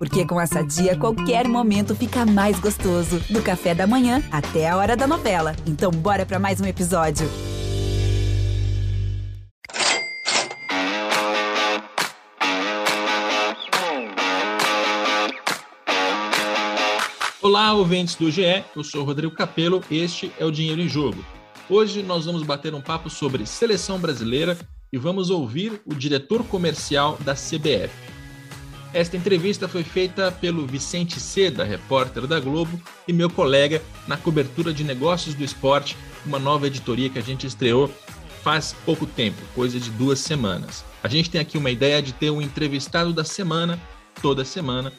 Porque com essa dia, qualquer momento fica mais gostoso. Do café da manhã até a hora da novela. Então, bora para mais um episódio. Olá, ouvintes do GE. Eu sou Rodrigo Capello. Este é o Dinheiro em Jogo. Hoje nós vamos bater um papo sobre seleção brasileira e vamos ouvir o diretor comercial da CBF. Esta entrevista foi feita pelo Vicente Seda, repórter da Globo, e meu colega na cobertura de negócios do esporte, uma nova editoria que a gente estreou faz pouco tempo, coisa de duas semanas. A gente tem aqui uma ideia de ter um entrevistado da semana, toda semana,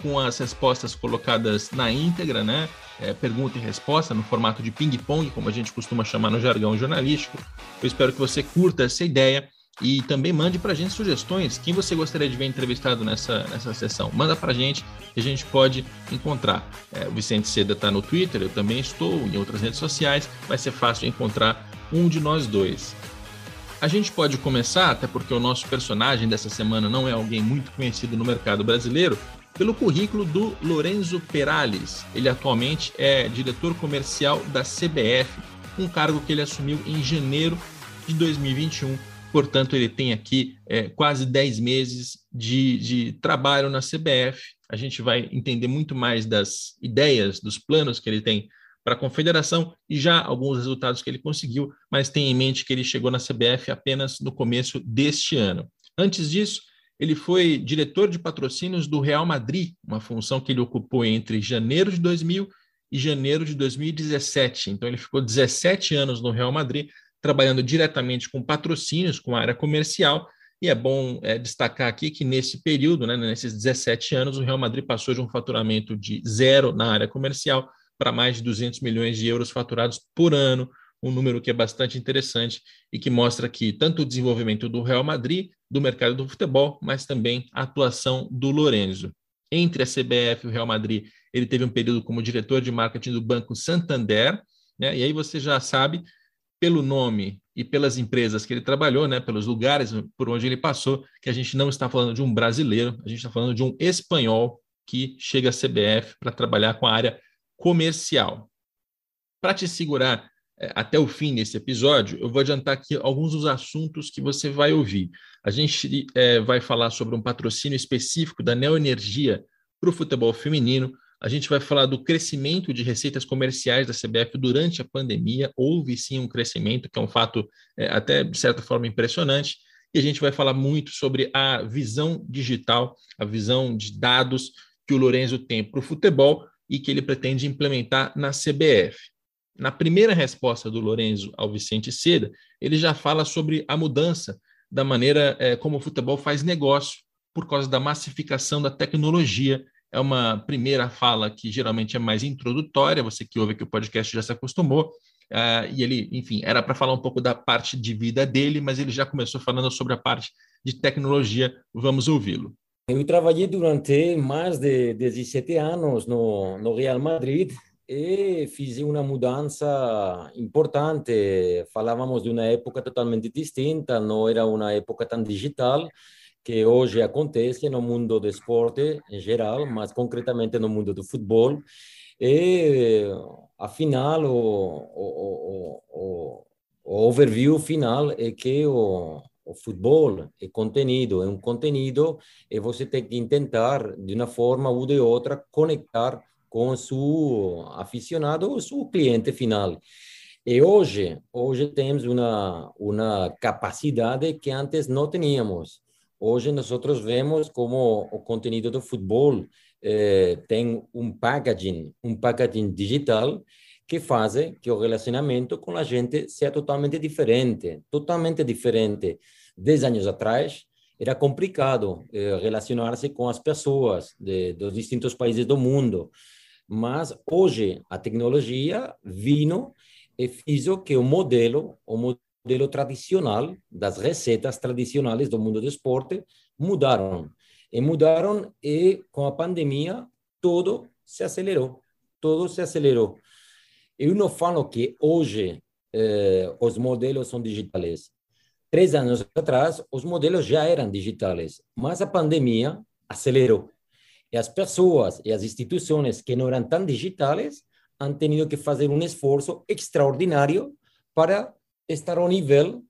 com as respostas colocadas na íntegra, né? É, pergunta e resposta no formato de ping-pong, como a gente costuma chamar no jargão jornalístico. Eu espero que você curta essa ideia e também mande para a gente sugestões. Quem você gostaria de ver entrevistado nessa, nessa sessão? Manda para a gente que a gente pode encontrar. É, o Vicente Seda está no Twitter, eu também estou em outras redes sociais. Vai ser fácil encontrar um de nós dois. A gente pode começar, até porque o nosso personagem dessa semana não é alguém muito conhecido no mercado brasileiro, pelo currículo do Lorenzo Perales. Ele atualmente é diretor comercial da CBF, um cargo que ele assumiu em janeiro de 2021 Portanto, ele tem aqui é, quase 10 meses de, de trabalho na CBF. A gente vai entender muito mais das ideias, dos planos que ele tem para a confederação e já alguns resultados que ele conseguiu, mas tenha em mente que ele chegou na CBF apenas no começo deste ano. Antes disso, ele foi diretor de patrocínios do Real Madrid, uma função que ele ocupou entre janeiro de 2000 e janeiro de 2017. Então, ele ficou 17 anos no Real Madrid, trabalhando diretamente com patrocínios, com a área comercial, e é bom é, destacar aqui que nesse período, né, nesses 17 anos, o Real Madrid passou de um faturamento de zero na área comercial para mais de 200 milhões de euros faturados por ano, um número que é bastante interessante e que mostra que tanto o desenvolvimento do Real Madrid, do mercado do futebol, mas também a atuação do Lorenzo. Entre a CBF e o Real Madrid, ele teve um período como diretor de marketing do Banco Santander, né? e aí você já sabe pelo nome e pelas empresas que ele trabalhou, né, pelos lugares por onde ele passou, que a gente não está falando de um brasileiro, a gente está falando de um espanhol que chega à CBF para trabalhar com a área comercial. Para te segurar é, até o fim desse episódio, eu vou adiantar aqui alguns dos assuntos que você vai ouvir. A gente é, vai falar sobre um patrocínio específico da Neoenergia para o futebol feminino, a gente vai falar do crescimento de receitas comerciais da CBF durante a pandemia. Houve sim um crescimento, que é um fato é, até de certa forma impressionante. E a gente vai falar muito sobre a visão digital, a visão de dados que o Lorenzo tem para o futebol e que ele pretende implementar na CBF. Na primeira resposta do Lorenzo ao Vicente Seda, ele já fala sobre a mudança da maneira é, como o futebol faz negócio por causa da massificação da tecnologia é uma primeira fala que geralmente é mais introdutória, você que ouve aqui o podcast já se acostumou, uh, e ele, enfim, era para falar um pouco da parte de vida dele, mas ele já começou falando sobre a parte de tecnologia. Vamos ouvi-lo. Eu trabalhei durante mais de 17 anos no, no Real Madrid e fiz uma mudança importante. Falávamos de uma época totalmente distinta, não era uma época tão digital, que hoje acontece no mundo do esporte em geral, mas concretamente no mundo do futebol. E, afinal, o, o, o, o overview final é que o, o futebol é conteúdo, é um conteúdo e você tem que tentar, de uma forma ou de outra, conectar com o seu aficionado ou seu cliente final. E hoje, hoje temos uma, uma capacidade que antes não tínhamos. Hoje nós vemos como o conteúdo do futebol eh, tem um packaging, um packaging digital que faz que o relacionamento com a gente seja totalmente diferente, totalmente diferente. Dez anos atrás era complicado eh, relacionar-se com as pessoas de, dos distintos países do mundo, mas hoje a tecnologia vino e fez que o modelo, o modelo modelo tradicional, das receitas tradicionais do mundo do esporte, mudaram. E mudaram e com a pandemia tudo se acelerou. Tudo se acelerou. Eu não falo que hoje eh, os modelos são digitais. Três anos atrás, os modelos já eram digitais, mas a pandemia acelerou. E as pessoas e as instituições que não eram tão digitais han tenido que fazer um esforço extraordinário para estar ao nível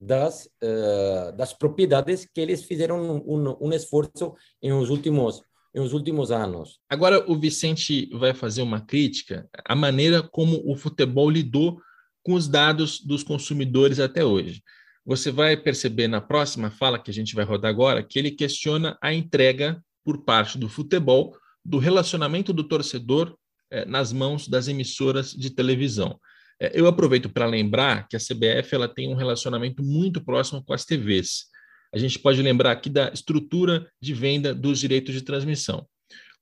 das, uh, das propriedades que eles fizeram um, um esforço em os últimos nos últimos anos. Agora o Vicente vai fazer uma crítica à maneira como o futebol lidou com os dados dos consumidores até hoje. Você vai perceber na próxima fala que a gente vai rodar agora que ele questiona a entrega por parte do futebol do relacionamento do torcedor eh, nas mãos das emissoras de televisão. Eh, eu aproveito para lembrar que a CBF ela tem um relacionamento muito próximo com as TVs. A gente pode lembrar aqui da estrutura de venda dos direitos de transmissão.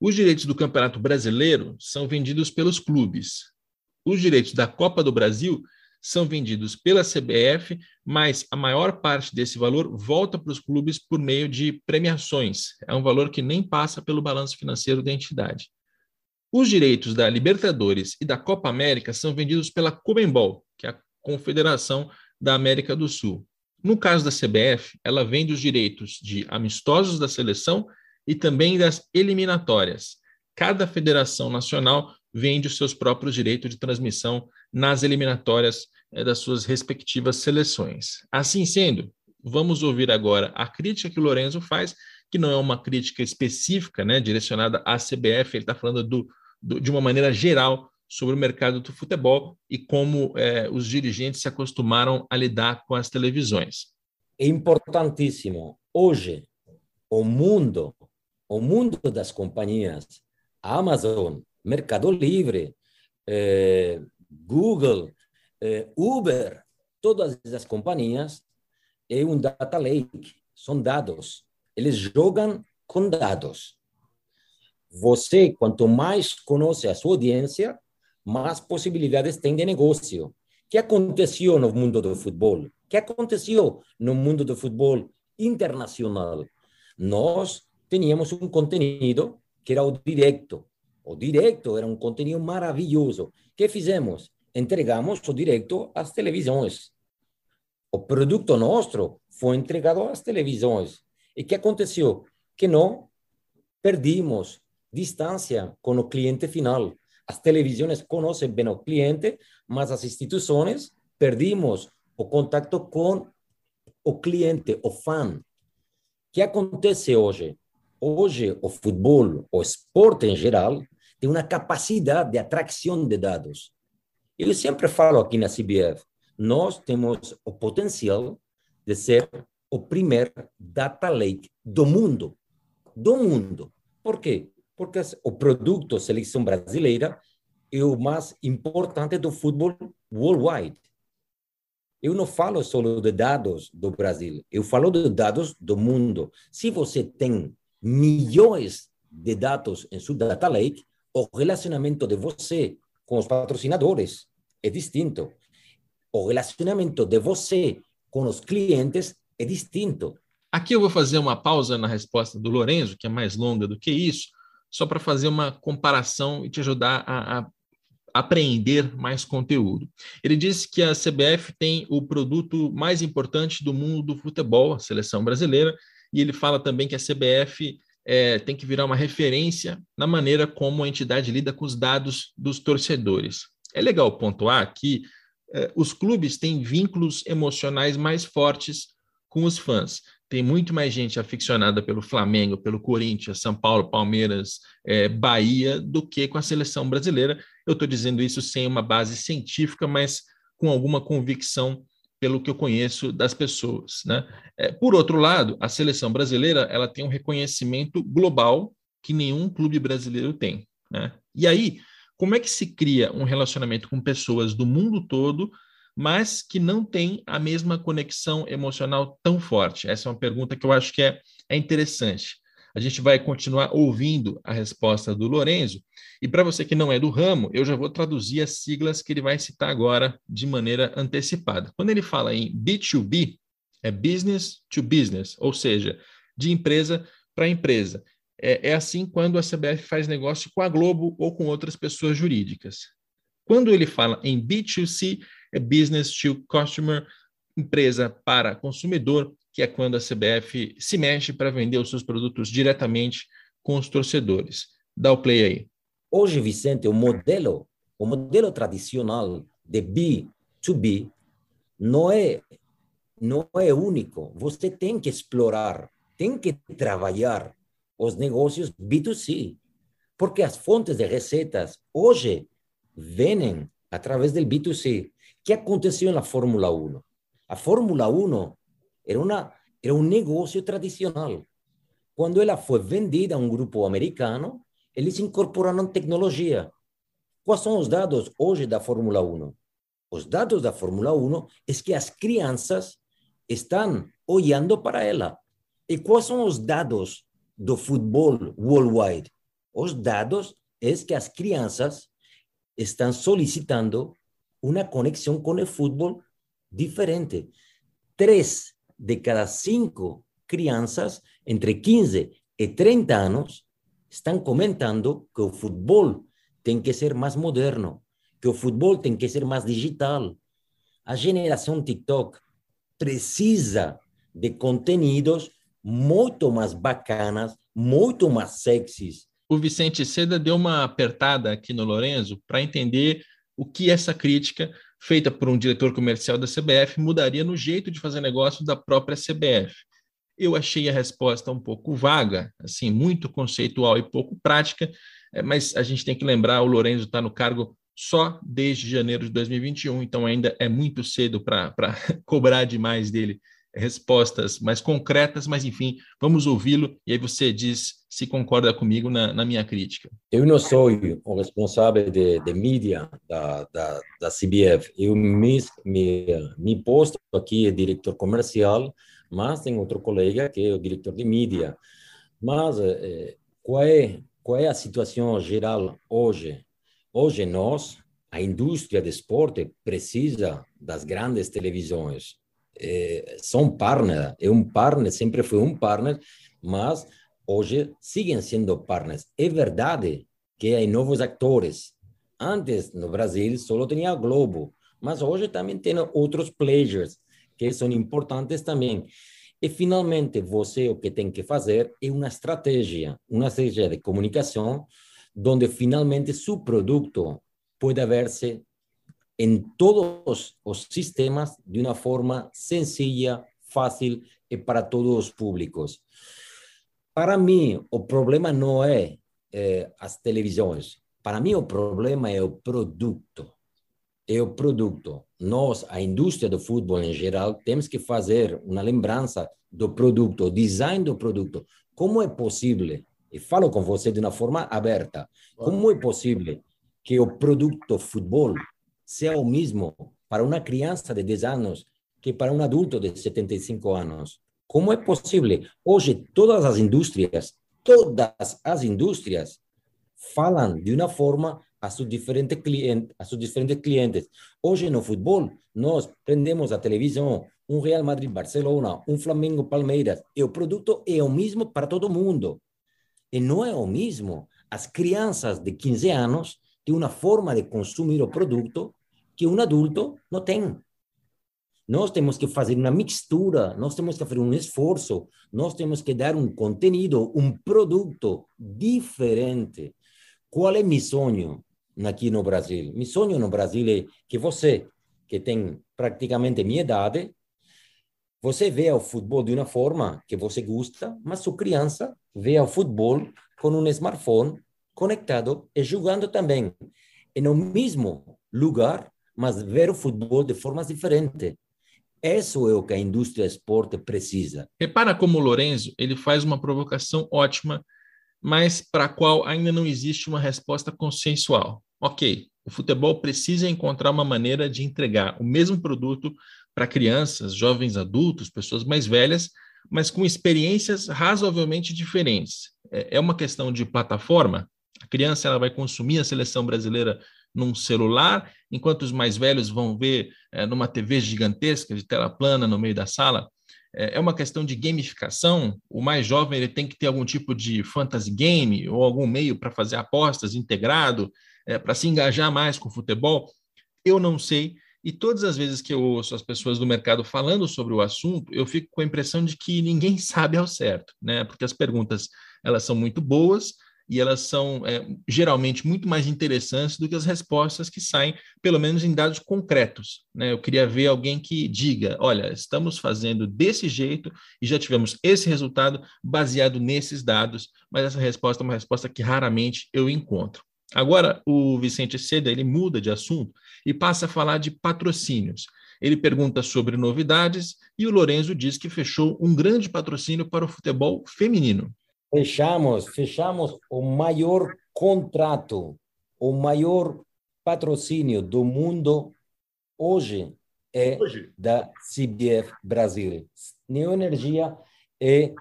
Os direitos do Campeonato Brasileiro são vendidos pelos clubes. Os direitos da Copa do Brasil são vendidos pela CBF, mas a maior parte desse valor volta para os clubes por meio de premiações. É um valor que nem passa pelo balanço financeiro da entidade. Os direitos da Libertadores e da Copa América são vendidos pela Comembol, que é a Confederação da América do Sul. No caso da CBF, ela vende os direitos de amistosos da seleção e também das eliminatórias. Cada federação nacional vende os seus próprios direitos de transmissão nas eliminatórias é, das suas respectivas seleções. Assim sendo, vamos ouvir agora a crítica que o Lorenzo faz, que não é uma crítica específica, né, direcionada à CBF, ele está falando do, do, de uma maneira geral sobre o mercado do futebol e como eh, os dirigentes se acostumaram a lidar com as televisões. É importantíssimo. Hoje, o mundo, o mundo das companhias, Amazon, Mercado Livre, eh, Google, eh, Uber, todas essas companhias, é um data lake, são dados. Eles jogam com dados. Você, quanto mais conhece a sua audiência, mais possibilidades tem de negócio. O que aconteceu no mundo do futebol? O que aconteceu no mundo do futebol internacional? Nós tínhamos um conteúdo que era o direto. O direto era um conteúdo maravilhoso. O que fizemos? Entregamos o direto às televisões. O produto nosso foi entregado às televisões. E o que aconteceu? Que não perdimos distância com o cliente final. As televisões conhecem bem o cliente, mas as instituições perdimos o contato com o cliente, o fã. O que acontece hoje? Hoje, o futebol, o esporte em geral, tem uma capacidade de atração de dados. Eu sempre falo aqui na CBF, nós temos o potencial de ser o primeiro data lake do mundo. Do mundo. Por quê? Porque o produto seleção brasileira é o mais importante do futebol worldwide. Eu não falo só de dados do Brasil, eu falo de dados do mundo. Se você tem milhões de dados em sua data lake, o relacionamento de você com os patrocinadores é distinto. O relacionamento de você com os clientes é distinto. Aqui eu vou fazer uma pausa na resposta do Lorenzo, que é mais longa do que isso, só para fazer uma comparação e te ajudar a, a apreender mais conteúdo. Ele disse que a CBF tem o produto mais importante do mundo do futebol, a seleção brasileira, e ele fala também que a CBF é, tem que virar uma referência na maneira como a entidade lida com os dados dos torcedores. É legal pontuar que é, os clubes têm vínculos emocionais mais fortes com os fãs tem muito mais gente aficionada pelo Flamengo, pelo Corinthians, São Paulo, Palmeiras, é, Bahia, do que com a seleção brasileira. Eu estou dizendo isso sem uma base científica, mas com alguma convicção pelo que eu conheço das pessoas. Né? É, por outro lado, a seleção brasileira ela tem um reconhecimento global que nenhum clube brasileiro tem. Né? E aí, como é que se cria um relacionamento com pessoas do mundo todo mas que não tem a mesma conexão emocional tão forte? Essa é uma pergunta que eu acho que é, é interessante. A gente vai continuar ouvindo a resposta do Lorenzo. E para você que não é do ramo, eu já vou traduzir as siglas que ele vai citar agora de maneira antecipada. Quando ele fala em B2B, é business to business, ou seja, de empresa para empresa. É, é assim quando a CBF faz negócio com a Globo ou com outras pessoas jurídicas. Quando ele fala em B2C, é business to customer, empresa para consumidor, que é quando a CBF se mexe para vender os seus produtos diretamente com os torcedores. Dá o play aí. Hoje, Vicente, o modelo, o modelo tradicional de B2B não é não é único. Você tem que explorar, tem que trabalhar os negócios B2C, porque as fontes de receitas hoje vêm através do B2C. O que aconteceu na Fórmula 1? A Fórmula 1 era, uma, era um negócio tradicional. Quando ela foi vendida a um grupo americano, eles incorporaram tecnologia. Quais são os dados hoje da Fórmula 1? Os dados da Fórmula 1 é que as crianças estão olhando para ela. E quais são os dados do futebol worldwide? Os dados é que as crianças estão solicitando uma conexão com o futebol diferente. Três de cada cinco crianças entre 15 e 30 anos estão comentando que o futebol tem que ser mais moderno, que o futebol tem que ser mais digital. A geração TikTok precisa de conteúdos muito mais bacanas, muito mais sexys. O Vicente Seda deu uma apertada aqui no Lorenzo para entender o que essa crítica feita por um diretor comercial da CBF mudaria no jeito de fazer negócio da própria CBF. Eu achei a resposta um pouco vaga, assim, muito conceitual e pouco prática, é, mas a gente tem que lembrar, o Lorenzo está no cargo só desde janeiro de 2021, então ainda é muito cedo para cobrar demais dele respostas mais concretas, mas enfim, vamos ouvi-lo e aí você diz se concorda comigo na, na, minha crítica. Eu não sou o responsável de, de mídia da, da, da CBF, eu me, me, me posto aqui é diretor comercial, mas tem outro colega que é o diretor de mídia. Mas eh, qual, é, qual é a situação geral hoje? Hoje nós, a indústria do esporte precisa das grandes televisões, é, são partner, é um partner, sempre foi um partner, mas hoje seguem sendo partners. É verdade que há novos atores. Antes, no Brasil, só tinha a Globo, mas hoje também tem outros players que são importantes também. E, finalmente, você o que tem que fazer é uma estratégia, uma estratégia de comunicação, onde, finalmente, seu produto pode ver-se em todos os sistemas de uma forma sencilla, fácil e para todos os públicos. Para mim, o problema não é eh, as televisões. Para mim, o problema é o produto. É o produto. Nós, a indústria do futebol em geral, temos que fazer uma lembrança do produto, o design do produto. Como é possível, e falo com você de uma forma aberta, como é possível que o produto futebol sea o mesmo para uma criança de 10 anos que para um adulto de 75 anos. Como é possível? Hoje, todas as indústrias, todas as indústrias falam de uma forma a seus diferentes clientes, a seus diferentes clientes. Hoje no futebol, nós prendemos a televisão, um Real Madrid Barcelona, um Flamengo Palmeiras, e o produto é o mesmo para todo mundo. E não é o mesmo. As crianças de 15 anos têm uma forma de consumir o produto que um adulto não tem. Nós temos que fazer uma mistura, nós temos que fazer um esforço, nós temos que dar um conteúdo, um produto diferente. Qual é meu sonho aqui no Brasil? Meu sonho no Brasil é que você, que tem praticamente minha idade, você vê o futebol de uma forma que você gosta, mas sua criança vê o futebol com um smartphone conectado e jogando também. E no mesmo lugar, mas ver o futebol de formas diferentes. Isso é o que a indústria esporte precisa. Repara como o Lorenzo ele faz uma provocação ótima, mas para a qual ainda não existe uma resposta consensual. Ok, o futebol precisa encontrar uma maneira de entregar o mesmo produto para crianças, jovens adultos, pessoas mais velhas, mas com experiências razoavelmente diferentes. É, é uma questão de plataforma. A criança ela vai consumir a seleção brasileira num celular, enquanto os mais velhos vão ver é, numa TV gigantesca de tela plana no meio da sala. É, é uma questão de gamificação. O mais jovem ele tem que ter algum tipo de fantasy game ou algum meio para fazer apostas integrado, é, para se engajar mais com o futebol. Eu não sei. E todas as vezes que eu ouço as pessoas do mercado falando sobre o assunto, eu fico com a impressão de que ninguém sabe ao certo, né? Porque as perguntas elas são muito boas e elas são é, geralmente muito mais interessantes do que as respostas que saem, pelo menos em dados concretos. Né? Eu queria ver alguém que diga: olha, estamos fazendo desse jeito e já tivemos esse resultado baseado nesses dados, mas essa resposta é uma resposta que raramente eu encontro. Agora, o Vicente Seda ele muda de assunto e passa a falar de patrocínios. Ele pergunta sobre novidades e o Lorenzo diz que fechou um grande patrocínio para o futebol feminino. Fechamos, fechamos o maior contrato, o maior patrocínio do mundo hoje é hoje. da CBF Brasil. Neoenergia é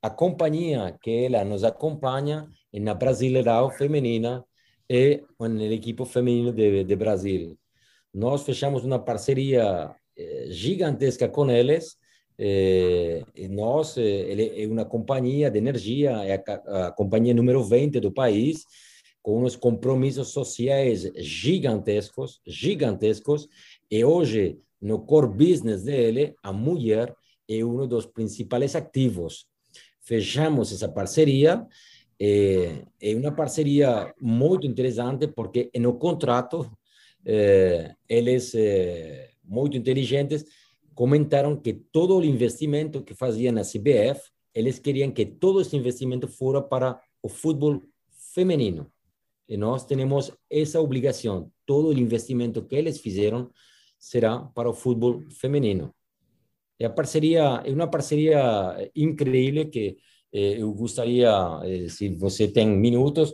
a companhia que ela nos acompanha na Brasileirão feminina e na equipe feminino de, de Brasil. Nós fechamos uma parceria eh, gigantesca com eles eh, nós, eh, ele é uma companhia de energia, é a, a, companhia número 20 do país, com uns compromissos sociais gigantescos, gigantescos, e hoje, no core business dele, a mulher é um dos principais ativos. Fechamos essa parceria, é, é uma parceria muito interessante, porque no contrato, é, eles, é, muito inteligentes, comentaram que todo o investimento que faziam na CBF, eles queriam que todo esse investimento fora para o futebol feminino. E nós temos essa obrigação. Todo o investimento que eles fizeram será para o futebol feminino. E a parceria é que eh, eu gostaria, eh, você tem minutos,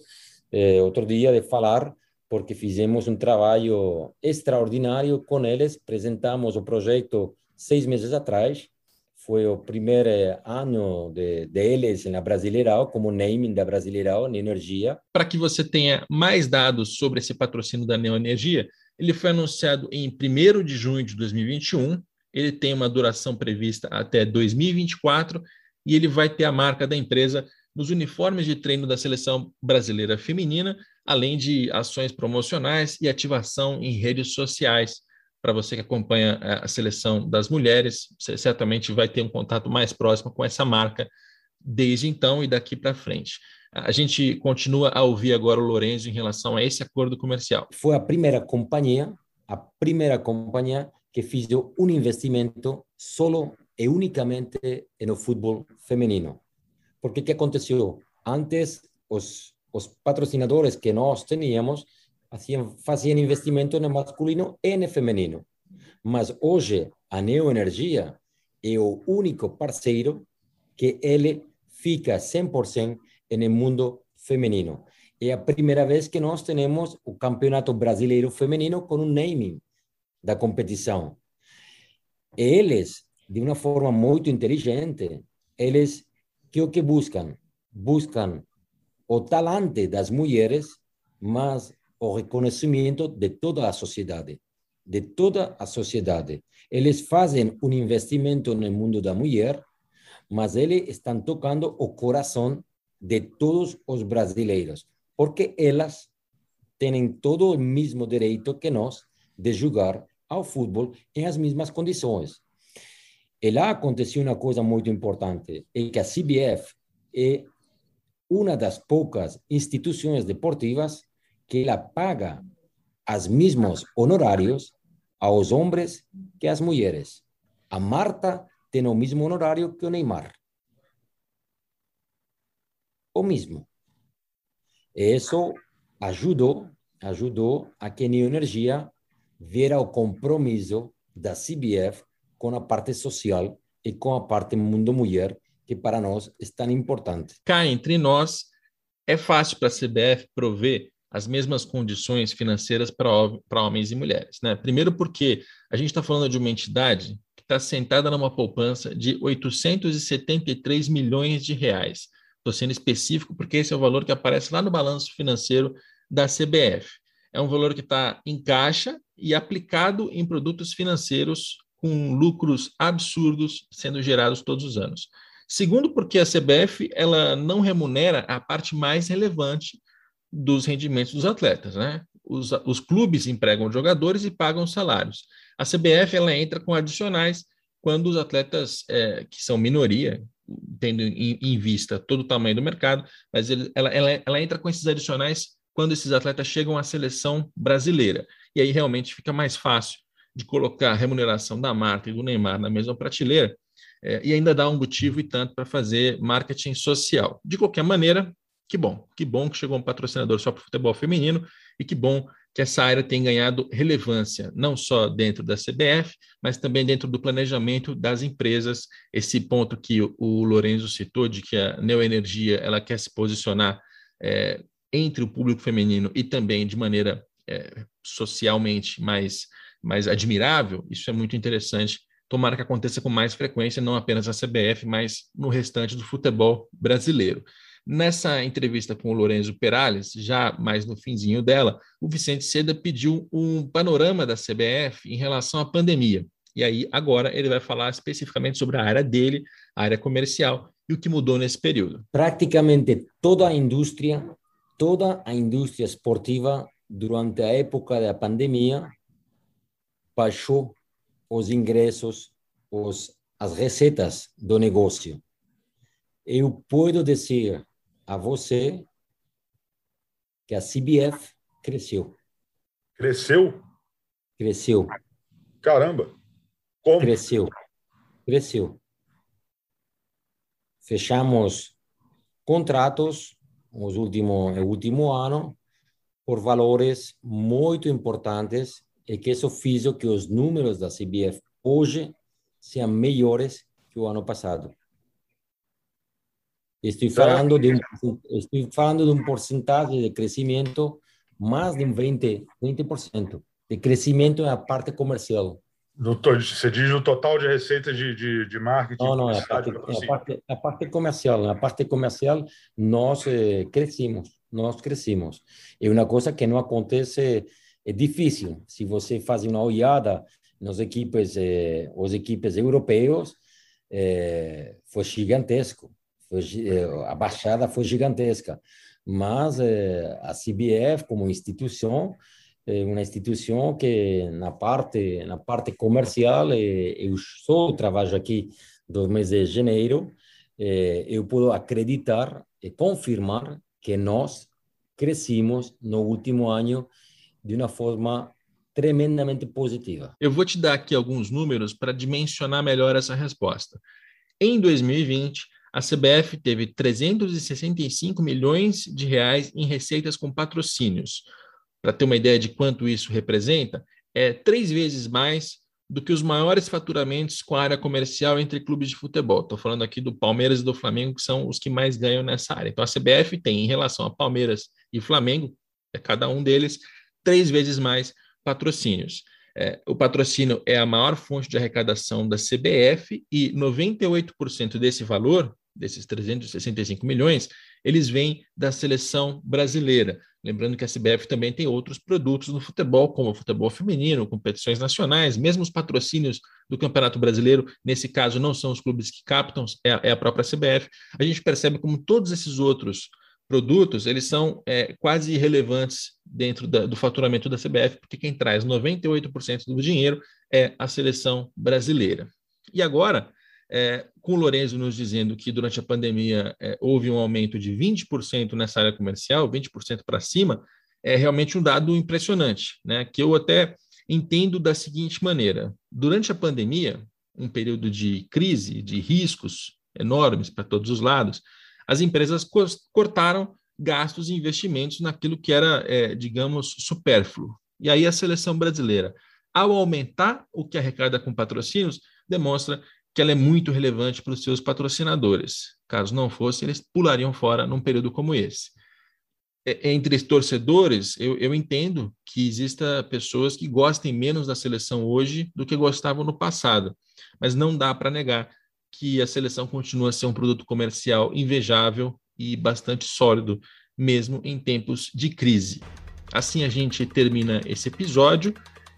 eh, outro dia de falar, porque fizemos um trabalho extraordinário com eles, apresentamos o projeto seis meses atrás. Foi o primeiro ano de, deles na Brasileirão, como naming da Brasileirão, Neoenergia. Para que você tenha mais dados sobre esse patrocínio da Neoenergia, ele foi anunciado em 1 de junho de 2021. Ele tem uma duração prevista até 2024 e ele vai ter a marca da empresa nos uniformes de treino da seleção brasileira feminina, além de ações promocionais e ativação em redes sociais para você que acompanha é, a seleção das mulheres, você certamente vai ter um contato mais próximo com essa marca desde então e daqui para frente. A gente continua a ouvir agora o Lorenzo em relação a esse acordo comercial. Foi a primeira companhia, a primeira companhia que fez um investimento solo e unicamente no futebol feminino. Porque que aconteceu? Antes, os, os patrocinadores que nós tínhamos faziam, investimento no masculino e no feminino. Mas hoje, a Neoenergia é o único parceiro que ele fica 100% no mundo feminino. É a primeira vez que nós temos o Campeonato Brasileiro Feminino com um naming da competição. Eles, de uma forma muito inteligente, eles que o que buscam? Buscam o talento das mulheres, mas o reconhecimento de toda a sociedade, de toda a sociedade. Eles fazem um investimento no mundo da mulher, mas eles estão tocando o coração de todos os brasileiros, porque elas têm todo o mesmo direito que nós de jogar ao futebol em as mesmas condições. E lá aconteceu uma coisa muito importante, é que a CBF é uma das poucas instituições deportivas que ela paga os mesmos honorários aos homens que às mulheres. A Marta tem o mesmo honorário que o Neymar. O mesmo. E isso ajudou, ajudou a que a Neoenergia viera o compromisso da CBF com a parte social e com a parte mundo mulher, que para nós é tão importante. Cá entre nós, é fácil para a CBF prover as mesmas condições financeiras para homens e mulheres. Né? Primeiro, porque a gente está falando de uma entidade que está sentada numa poupança de 873 milhões de reais. Estou sendo específico porque esse é o valor que aparece lá no balanço financeiro da CBF. É um valor que está em caixa e aplicado em produtos financeiros com lucros absurdos sendo gerados todos os anos. Segundo, porque a CBF ela não remunera a parte mais relevante dos rendimentos dos atletas, né? os, os clubes empregam jogadores e pagam salários. A CBF ela entra com adicionais quando os atletas é, que são minoria, tendo em, em, vista todo o tamanho do mercado, mas ele, ela, ela, ela entra com esses adicionais quando esses atletas chegam à seleção brasileira. E aí realmente fica mais fácil de colocar a remuneração da Marta e do Neymar na mesma prateleira é, e ainda dá um motivo e tanto para fazer marketing social. De qualquer maneira, que bom, que bom que chegou um patrocinador só para o futebol feminino e que bom que essa área tem ganhado relevância, não só dentro da CBF, mas também dentro do planejamento das empresas. Esse ponto que o Lorenzo citou, de que a Neoenergia ela quer se posicionar é, entre o público feminino e também de maneira é, socialmente mais, mais admirável, isso é muito interessante. Tomara que aconteça com mais frequência, não apenas na CBF, mas no restante do futebol brasileiro. Nessa entrevista com o Lorenzo Perales, já mais no finzinho dela, o Vicente Seda pediu um panorama da CBF em relação à pandemia. E aí, agora, ele vai falar especificamente sobre a área dele, a área comercial, e o que mudou nesse período. Praticamente toda a indústria, toda a indústria esportiva, durante a época da pandemia, baixou os ingressos, os, as receitas do negócio. Eu posso dizer a você que a CBF cresceu. Cresceu? Cresceu. Caramba! Como? Cresceu. Cresceu. Fechamos contratos nos último, no último ano por valores muito importantes e que isso fez que os números da CBF hoje sejam melhores que o ano passado. Estou falando de um, estou falando de um porcentagem de crescimento mais de um 20, 20% de crescimento na parte comercial. Do, você diz o total de receita de, de, de marketing? Não, não, a parte, a, parte, a parte comercial. Na parte comercial, nós eh, crescemos, nós crescemos. É uma coisa que não acontece, é difícil. Se você faz uma olhada nas equipes, eh, os equipes europeus, eh, foi gigantesco foi, eh, a baixada foi gigantesca. Mas eh, a CBF, como instituição, é uma instituição que na parte na parte comercial eu só trabalho aqui do mês de janeiro eu posso acreditar e confirmar que nós crescimos no último ano de uma forma tremendamente positiva. Eu vou te dar aqui alguns números para dimensionar melhor essa resposta. Em 2020, a CBF teve 365 milhões de reais em receitas com patrocínios. Para ter uma ideia de quanto isso representa, é três vezes mais do que os maiores faturamentos com a área comercial entre clubes de futebol. Estou falando aqui do Palmeiras e do Flamengo, que são os que mais ganham nessa área. Então, a CBF tem, em relação a Palmeiras e Flamengo, é cada um deles, três vezes mais patrocínios. É, o patrocínio é a maior fonte de arrecadação da CBF e 98% desse valor desses 365 milhões, eles vêm da seleção brasileira. Lembrando que a CBF também tem outros produtos no futebol, como o futebol feminino, competições nacionais, mesmo os patrocínios do Campeonato Brasileiro, nesse caso não são os clubes que captam, é, é a própria CBF. A gente percebe como todos esses outros produtos, eles são é, quase irrelevantes dentro da, do faturamento da CBF, porque quem traz 98% do dinheiro é a seleção brasileira. E agora, é, com o Lorenzo nos dizendo que durante a pandemia é, houve um aumento de 20% nessa área comercial, 20% para cima, é realmente um dado impressionante, né? que eu até entendo da seguinte maneira: durante a pandemia, um período de crise, de riscos enormes para todos os lados, as empresas cortaram gastos e investimentos naquilo que era, é, digamos, supérfluo. E aí a seleção brasileira, ao aumentar o que arrecada com patrocínios, demonstra que ela é muito relevante para os seus patrocinadores. Caso não fosse, eles pulariam fora num período como esse. Entre torcedores, eu, eu entendo que exista pessoas que gostem menos da seleção hoje do que gostavam no passado, mas não dá para negar que a seleção continua a ser um produto comercial invejável e bastante sólido, mesmo em tempos de crise. Assim a gente termina esse episódio.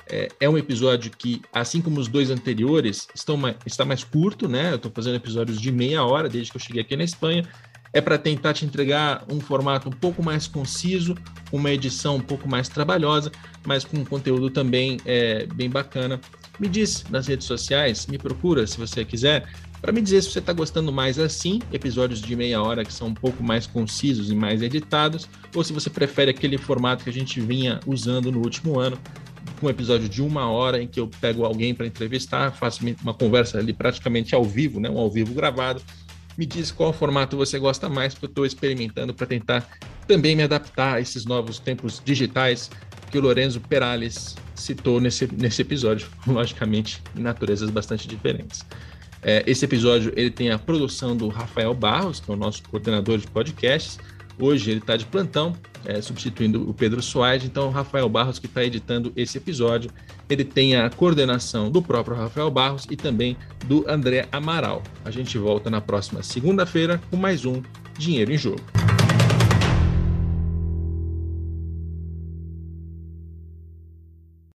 É, é, um episódio que, assim como os dois anteriores, estão mais, está mais curto, né? Eu estou fazendo episódios de meia hora desde que eu cheguei aqui na Espanha. é para tentar te entregar um formato um pouco mais conciso, uma edição um pouco mais trabalhosa, mas com um conteúdo também é, bem bacana. Me diz nas redes sociais, me procura se você quiser, para me dizer se você está gostando mais assim, episódios de meia hora que são um pouco mais concisos e mais editados, ou se você prefere aquele formato que a gente vinha usando no último ano, um episódio de uma hora em que eu pego alguém para entrevistar, faço uma conversa ali praticamente ao vivo, né, um ao vivo gravado. Me diz qual formato você gosta mais, porque eu estou experimentando para tentar também me adaptar a esses novos tempos digitais que o Lorenzo Perales citou nesse, nesse episódio, logicamente, em naturezas bastante diferentes. É, esse episódio ele tem a produção do Rafael Barros, que é o nosso coordenador de podcasts. Hoje ele está de plantão, é, substituindo o Pedro Soares. Então, o Rafael Barros que está editando esse episódio. Ele tem a coordenação do próprio Rafael Barros e também do André Amaral. A gente volta na próxima segunda-feira com mais um Dinheiro em Jogo.